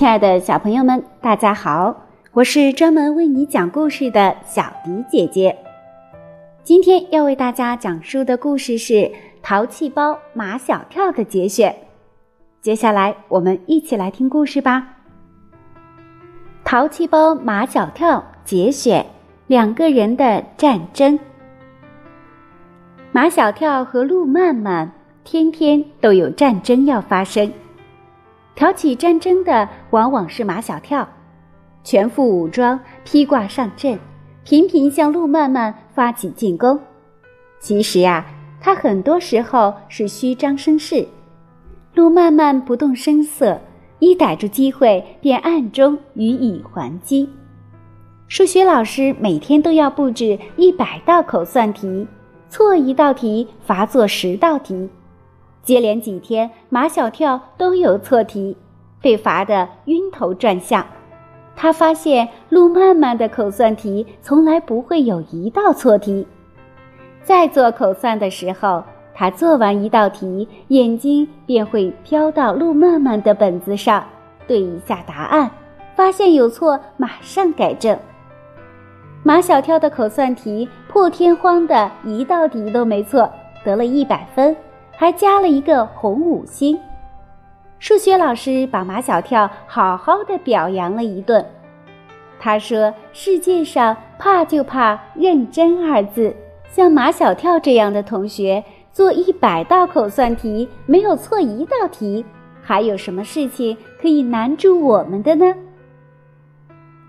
亲爱的小朋友们，大家好！我是专门为你讲故事的小迪姐姐。今天要为大家讲述的故事是《淘气包马小跳》的节选。接下来，我们一起来听故事吧。《淘气包马小跳》节选：两个人的战争。马小跳和路漫漫天天都有战争要发生。挑起战争的往往是马小跳，全副武装，披挂上阵，频频向路漫漫发起进攻。其实呀，他很多时候是虚张声势。路漫漫不动声色，一逮住机会便暗中予以还击。数学老师每天都要布置一百道口算题，错一道题罚做十道题。接连几天，马小跳都有错题，被罚得晕头转向。他发现路漫漫的口算题从来不会有一道错题。在做口算的时候，他做完一道题，眼睛便会飘到路漫漫的本子上，对一下答案，发现有错，马上改正。马小跳的口算题破天荒的一道题都没错，得了一百分。还加了一个红五星，数学老师把马小跳好好的表扬了一顿。他说：“世界上怕就怕认真二字，像马小跳这样的同学，做一百道口算题没有错一道题，还有什么事情可以难住我们的呢？”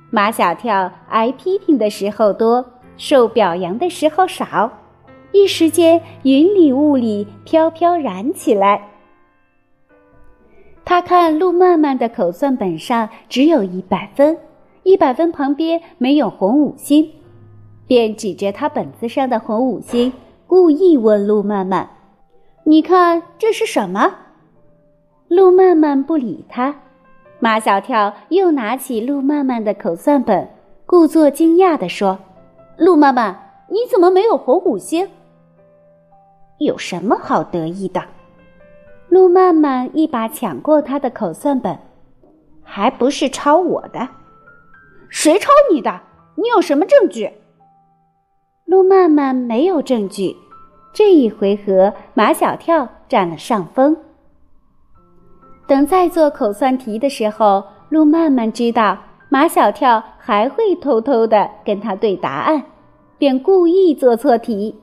马小跳挨批评的时候多，受表扬的时候少。一时间，云里雾里，飘飘然起来。他看路漫漫的口算本上只有一百分，一百分旁边没有红五星，便指着他本子上的红五星，故意问路漫漫：“你看这是什么？”路漫漫不理他。马小跳又拿起路漫漫的口算本，故作惊讶地说：“路漫漫，你怎么没有红五星？”有什么好得意的？路漫漫一把抢过他的口算本，还不是抄我的？谁抄你的？你有什么证据？路漫漫没有证据。这一回合，马小跳占了上风。等再做口算题的时候，路漫漫知道马小跳还会偷偷的跟他对答案，便故意做错题。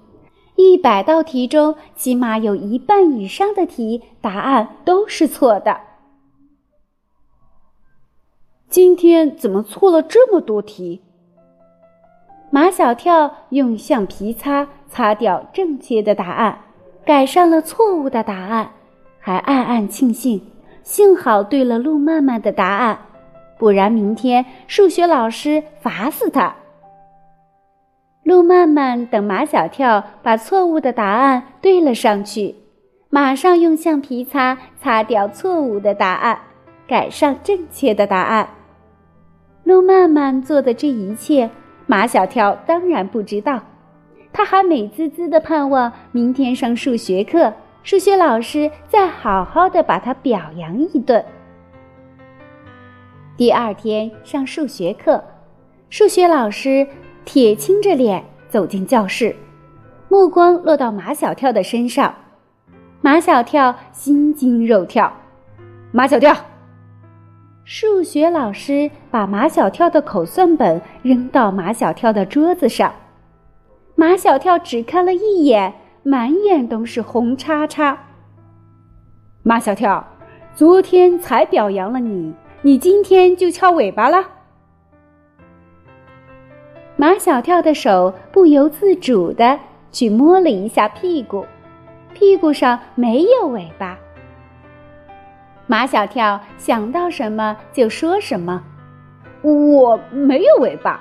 一百道题中，起码有一半以上的题答案都是错的。今天怎么错了这么多题？马小跳用橡皮擦擦掉正确的答案，改上了错误的答案，还暗暗庆幸，幸好对了路漫漫的答案，不然明天数学老师罚死他。路漫漫等马小跳把错误的答案对了上去，马上用橡皮擦擦掉错误的答案，改上正确的答案。路漫漫做的这一切，马小跳当然不知道，他还美滋滋的盼望明天上数学课，数学老师再好好的把他表扬一顿。第二天上数学课，数学老师。铁青着脸走进教室，目光落到马小跳的身上。马小跳心惊肉跳。马小跳，数学老师把马小跳的口算本扔到马小跳的桌子上。马小跳只看了一眼，满眼都是红叉叉。马小跳，昨天才表扬了你，你今天就翘尾巴了？马小跳的手不由自主的去摸了一下屁股，屁股上没有尾巴。马小跳想到什么就说什么：“我没有尾巴。”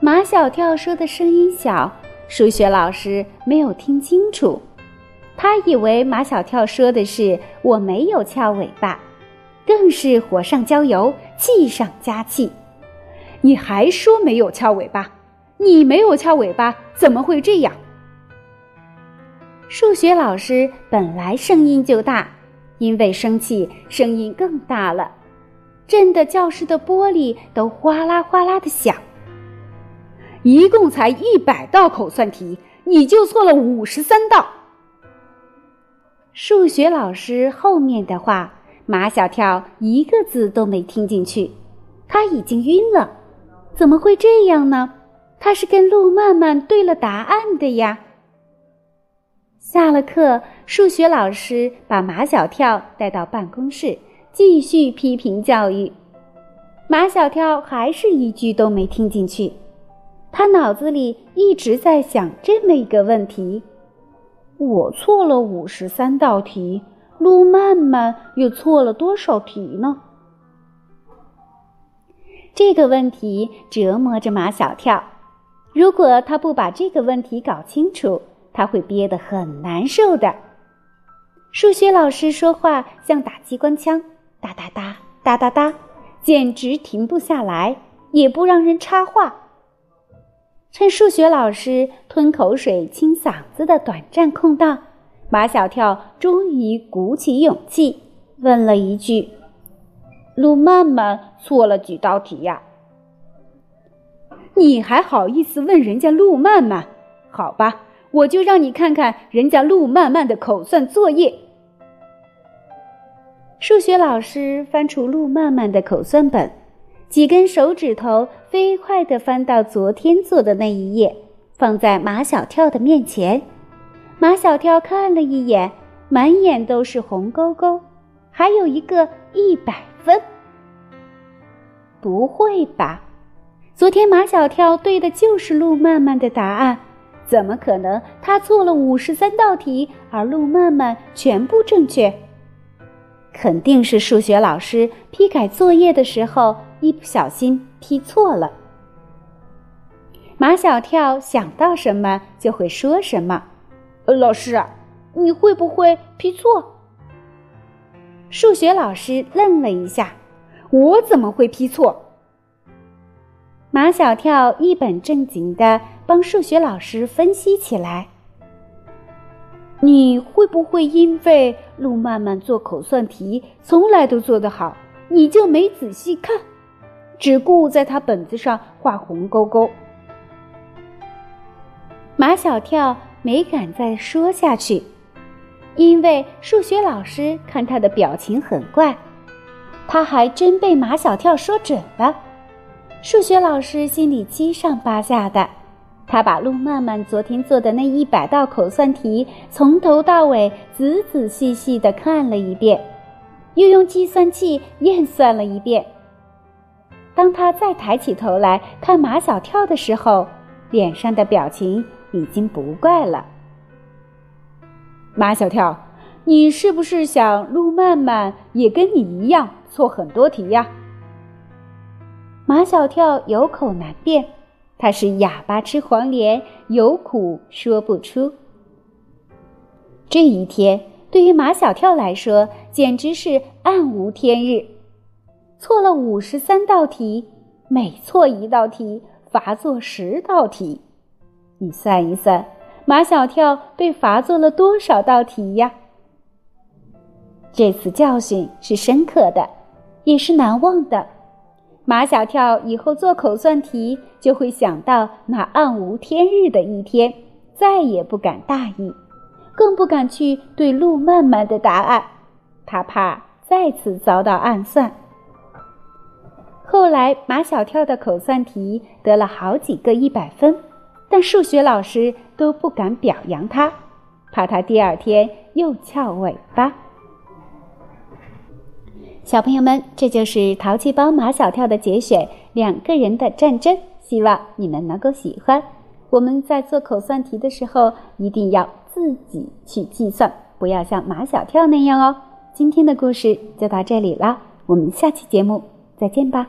马小跳说的声音小，数学老师没有听清楚，他以为马小跳说的是“我没有翘尾巴”，更是火上浇油，气上加气。你还说没有翘尾巴？你没有翘尾巴，怎么会这样？数学老师本来声音就大，因为生气，声音更大了。震得教室的玻璃都哗啦哗啦的响。一共才一百道口算题，你就错了五十三道。数学老师后面的话，马小跳一个字都没听进去，他已经晕了。怎么会这样呢？他是跟路曼曼对了答案的呀。下了课，数学老师把马小跳带到办公室，继续批评教育。马小跳还是一句都没听进去。他脑子里一直在想这么一个问题：我错了五十三道题，路曼曼又错了多少题呢？这个问题折磨着马小跳。如果他不把这个问题搞清楚，他会憋得很难受的。数学老师说话像打机关枪，哒哒哒，哒哒哒，简直停不下来，也不让人插话。趁数学老师吞口水清嗓子的短暂空档，马小跳终于鼓起勇气问了一句：“路曼曼错了几道题呀？”“你还好意思问人家路曼曼？好吧，我就让你看看人家路曼曼的口算作业。”数学老师翻出路曼曼的口算本。几根手指头飞快地翻到昨天做的那一页，放在马小跳的面前。马小跳看了一眼，满眼都是红勾勾，还有一个一百分。不会吧？昨天马小跳对的就是路曼曼的答案，怎么可能他错了五十三道题，而路曼曼全部正确？肯定是数学老师批改作业的时候。一不小心批错了，马小跳想到什么就会说什么。老师，你会不会批错？数学老师愣了一下，我怎么会批错？马小跳一本正经的帮数学老师分析起来。你会不会因为路曼曼做口算题从来都做得好，你就没仔细看？只顾在他本子上画红勾勾，马小跳没敢再说下去，因为数学老师看他的表情很怪，他还真被马小跳说准了。数学老师心里七上八下的，他把陆曼曼昨天做的那一百道口算题从头到尾仔仔细细的看了一遍，又用计算器验算了一遍。当他再抬起头来看马小跳的时候，脸上的表情已经不怪了。马小跳，你是不是想陆曼曼也跟你一样错很多题呀？马小跳有口难辩，他是哑巴吃黄连，有苦说不出。这一天对于马小跳来说，简直是暗无天日。错了五十三道题，每错一道题罚做十道题。你算一算，马小跳被罚做了多少道题呀？这次教训是深刻的，也是难忘的。马小跳以后做口算题就会想到那暗无天日的一天，再也不敢大意，更不敢去对路曼曼的答案，他怕再次遭到暗算。后来，马小跳的口算题得了好几个一百分，但数学老师都不敢表扬他，怕他第二天又翘尾巴。小朋友们，这就是《淘气包马小跳》的节选《两个人的战争》，希望你们能够喜欢。我们在做口算题的时候，一定要自己去计算，不要像马小跳那样哦。今天的故事就到这里了，我们下期节目再见吧。